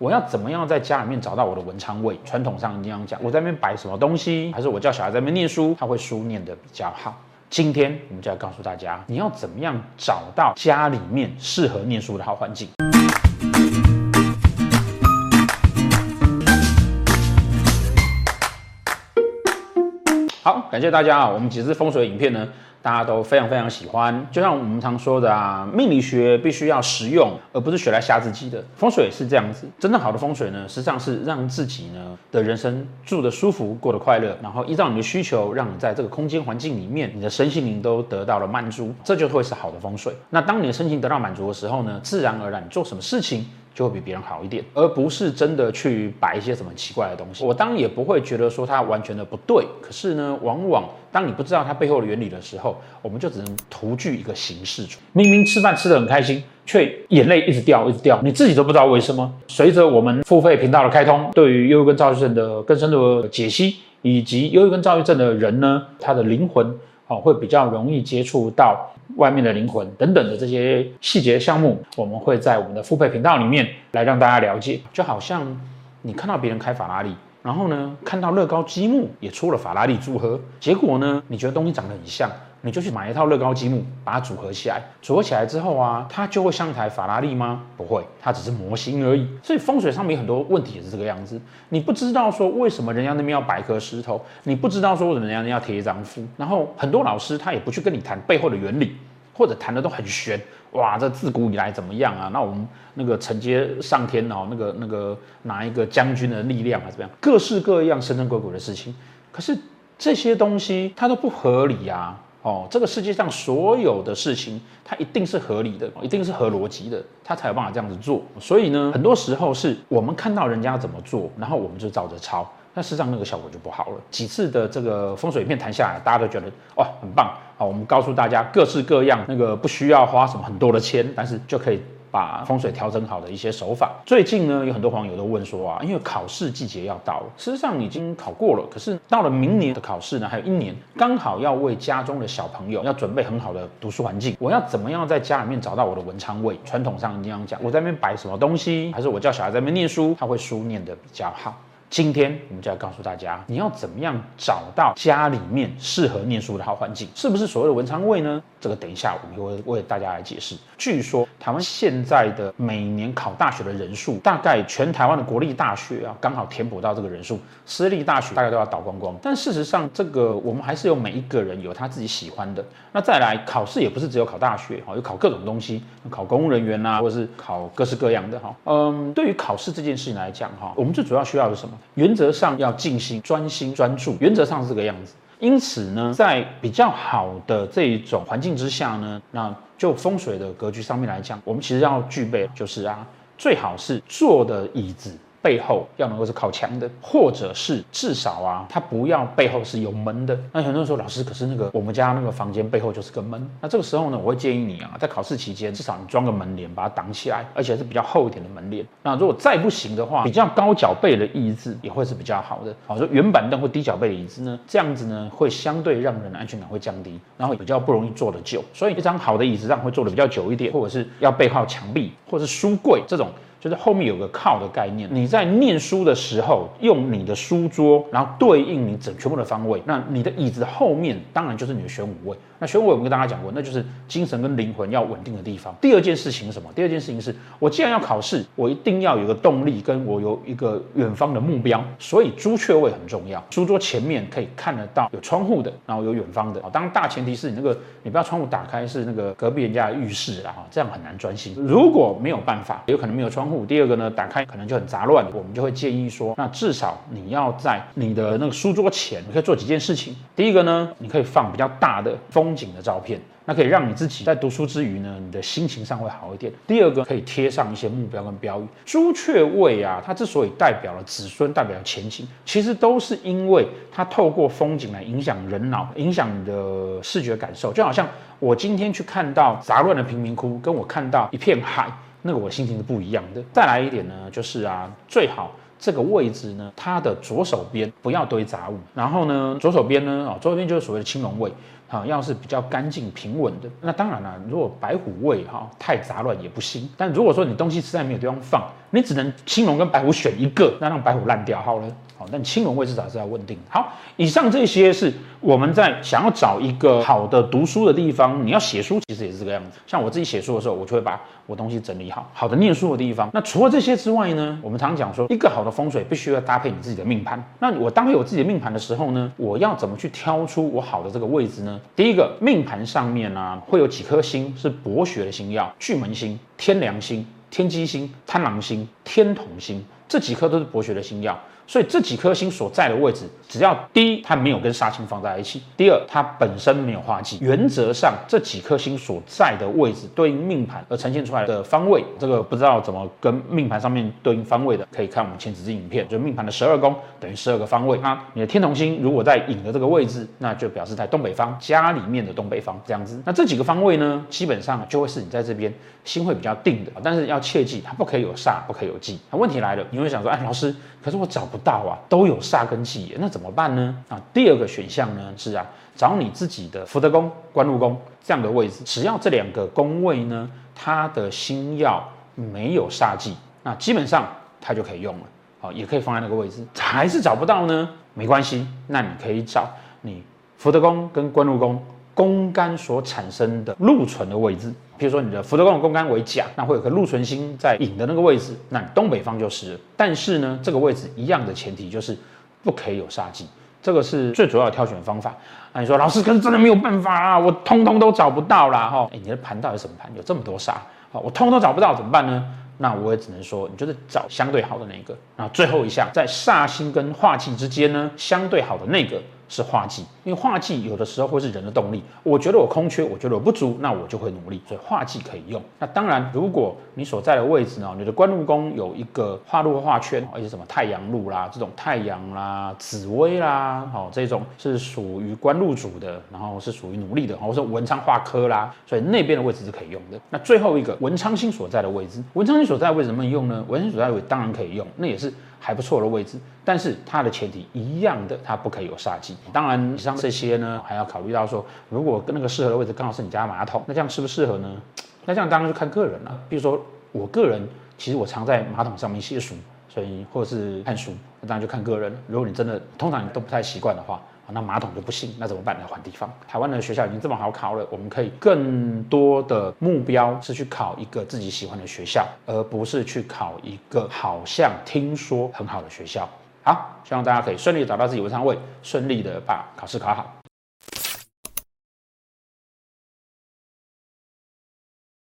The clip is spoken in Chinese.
我要怎么样在家里面找到我的文昌位？传统上一定要讲，我在那边摆什么东西，还是我叫小孩在那边念书，他会书念得比较好。今天我们就要告诉大家，你要怎么样找到家里面适合念书的好环境。好，感谢大家啊！我们几支风水影片呢，大家都非常非常喜欢。就像我们常说的啊，命理学必须要实用，而不是学来吓自己的。风水是这样子，真正好的风水呢，实际上是让自己呢的人生住得舒服，过得快乐，然后依照你的需求，让你在这个空间环境里面，你的身心灵都得到了满足，这就会是好的风水。那当你的身心得到满足的时候呢，自然而然做什么事情，就会比别人好一点，而不是真的去摆一些什么奇怪的东西。我当然也不会觉得说它完全的不对，可是呢，往往当你不知道它背后的原理的时候，我们就只能图具一个形式。明明吃饭吃得很开心，却眼泪一直掉，一直掉，你自己都不知道为什么。随着我们付费频道的开通，对于忧郁跟躁郁症的更深的解析，以及忧郁跟躁郁症的人呢，他的灵魂哦会比较容易接触到。外面的灵魂等等的这些细节项目，我们会在我们的付费频道里面来让大家了解。就好像你看到别人开法拉利，然后呢看到乐高积木也出了法拉利组合，结果呢你觉得东西长得很像，你就去买一套乐高积木把它组合起来。组合起来之后啊，它就会像一台法拉利吗？不会，它只是模型而已。所以风水上面很多问题也是这个样子。你不知道说为什么人家那边要摆颗石头，你不知道说为什么人家那要贴一张符，然后很多老师他也不去跟你谈背后的原理。或者谈的都很玄，哇，这自古以来怎么样啊？那我们那个承接上天哦，那个那个哪一个将军的力量啊？怎么样？各式各样神神鬼鬼的事情，可是这些东西它都不合理呀、啊！哦，这个世界上所有的事情，它一定是合理的，一定是合逻辑的，它才有办法这样子做。所以呢，很多时候是我们看到人家怎么做，然后我们就照着抄。那事实上那个效果就不好了。几次的这个风水影片谈下来，大家都觉得哇很棒。我们告诉大家各式各样那个不需要花什么很多的钱，但是就可以把风水调整好的一些手法。最近呢，有很多网友都问说啊，因为考试季节要到了，事实上已经考过了，可是到了明年的考试呢，还有一年，刚好要为家中的小朋友要准备很好的读书环境。我要怎么样在家里面找到我的文昌位？传统上一定要讲，我在那边摆什么东西，还是我叫小孩在那边念书，他会书念得比较好。今天我们就要告诉大家，你要怎么样找到家里面适合念书的好环境？是不是所谓的文昌位呢？这个等一下我们会为大家来解释。据说台湾现在的每年考大学的人数，大概全台湾的国立大学啊，刚好填补到这个人数，私立大学大概都要倒光光。但事实上，这个我们还是有每一个人有他自己喜欢的。那再来考试也不是只有考大学，哈，有考各种东西，考公务人员啊，或者是考各式各样的哈。嗯，对于考试这件事情来讲，哈，我们最主要需要的是什么？原则上要静心、专心、专注，原则上是这个样子。因此呢，在比较好的这一种环境之下呢，那就风水的格局上面来讲，我们其实要具备就是啊，最好是坐的椅子。背后要能够是靠墙的，或者是至少啊，它不要背后是有门的。那很多人说，老师，可是那个我们家那个房间背后就是个门。那这个时候呢，我会建议你啊，在考试期间至少你装个门帘把它挡起来，而且是比较厚一点的门帘。那如果再不行的话，比较高脚背的椅子也会是比较好的。好，说圆板凳或低脚背的椅子呢，这样子呢会相对让人的安全感会降低，然后比较不容易坐得久。所以一张好的椅子让会坐得比较久一点，或者是要背靠墙壁，或者是书柜这种。就是后面有个靠的概念，你在念书的时候，用你的书桌，然后对应你整全部的方位，那你的椅子后面当然就是你的玄武位。那玄武位我们跟大家讲过，那就是精神跟灵魂要稳定的地方。第二件事情是什么？第二件事情是我既然要考试，我一定要有个动力，跟我有一个远方的目标，所以朱雀位很重要。书桌前面可以看得到有窗户的，然后有远方的。当然大前提是你那个你不要窗户打开是那个隔壁人家的浴室啦，这样很难专心。如果没有办法，有可能没有窗户。第二个呢，打开可能就很杂乱，我们就会建议说，那至少你要在你的那个书桌前，你可以做几件事情。第一个呢，你可以放比较大的风景的照片，那可以让你自己在读书之余呢，你的心情上会好一点。第二个，可以贴上一些目标跟标语。朱雀位啊，它之所以代表了子孙，代表前行，其实都是因为它透过风景来影响人脑，影响你的视觉感受。就好像我今天去看到杂乱的贫民窟，跟我看到一片海。那个我心情是不一样的。再来一点呢，就是啊，最好这个位置呢，它的左手边不要堆杂物，然后呢，左手边呢，啊，左手边就是所谓的青龙位。啊，要是比较干净平稳的，那当然了。如果白虎位哈太杂乱也不行。但如果说你东西实在没有地方放，你只能青龙跟白虎选一个，那让白虎烂掉好了。好，但青龙位至少是要稳定。好，以上这些是我们在想要找一个好的读书的地方。你要写书，其实也是这个样子。像我自己写书的时候，我就会把我东西整理好。好的念书的地方。那除了这些之外呢，我们常讲说，一个好的风水必须要搭配你自己的命盘。那我搭配我自己的命盘的时候呢，我要怎么去挑出我好的这个位置呢？第一个，命盘上面呢、会有几颗星是博学的星耀，巨门星、天梁星、天机星、贪狼星、天同星，这几颗都是博学的星耀。所以这几颗星所在的位置，只要第一它没有跟煞星放在一起，第二它本身没有化忌，原则上这几颗星所在的位置对应命盘而呈现出来的方位，这个不知道怎么跟命盘上面对应方位的，可以看我们前几支影片，就命盘的十二宫等于十二个方位。那你的天同星如果在影的这个位置，那就表示在东北方家里面的东北方这样子。那这几个方位呢，基本上就会是你在这边心会比较定的，但是要切记它不可以有煞，不可以有忌。那问题来了，你会想说，哎，老师，可是我找。不到啊，都有煞跟忌，那怎么办呢？啊，第二个选项呢是啊，找你自己的福德宫、官禄宫这样的位置，只要这两个宫位呢，它的星曜没有煞忌，那基本上它就可以用了。啊，也可以放在那个位置。还是找不到呢？没关系，那你可以找你福德宫跟官禄宫。宫干所产生的禄存的位置，比如说你的福德宫的宫干为甲，那会有个禄存星在寅的那个位置，那你东北方就是。但是呢，这个位置一样的前提就是不可以有煞忌，这个是最主要的挑选方法。那你说老师，可是真的没有办法啊，我通通都找不到啦哈。哎，你的盘到底什么盘？有这么多煞，好，我通通找不到怎么办呢？那我也只能说，你就是找相对好的那个。那最后一项，在煞星跟化忌之间呢，相对好的那个。是化忌，因为化忌有的时候会是人的动力。我觉得我空缺，我觉得我不足，那我就会努力，所以化忌可以用。那当然，如果你所在的位置呢，你的官禄宫有一个化禄化圈，而且什么太阳禄啦，这种太阳啦、紫微啦，好，这种是属于官禄主的，然后是属于努力的，或者说文昌化科啦，所以那边的位置是可以用的。那最后一个文昌星所在的位置，文昌星所在的位置能不能用呢？文昌星所在的位当然可以用，那也是。还不错的位置，但是它的前提一样的，它不可以有煞忌。当然，以上这些呢，还要考虑到说，如果跟那个适合的位置刚好是你家马桶，那这样适不适合呢？那这样当然就看个人了。比如说，我个人其实我常在马桶上面写书，所以或者是看书，那当然就看个人。如果你真的通常你都不太习惯的话。那马桶就不行，那怎么办呢？换地方。台湾的学校已经这么好考了，我们可以更多的目标是去考一个自己喜欢的学校，而不是去考一个好像听说很好的学校。好，希望大家可以顺利找到自己文昌位，顺利的把考试考好。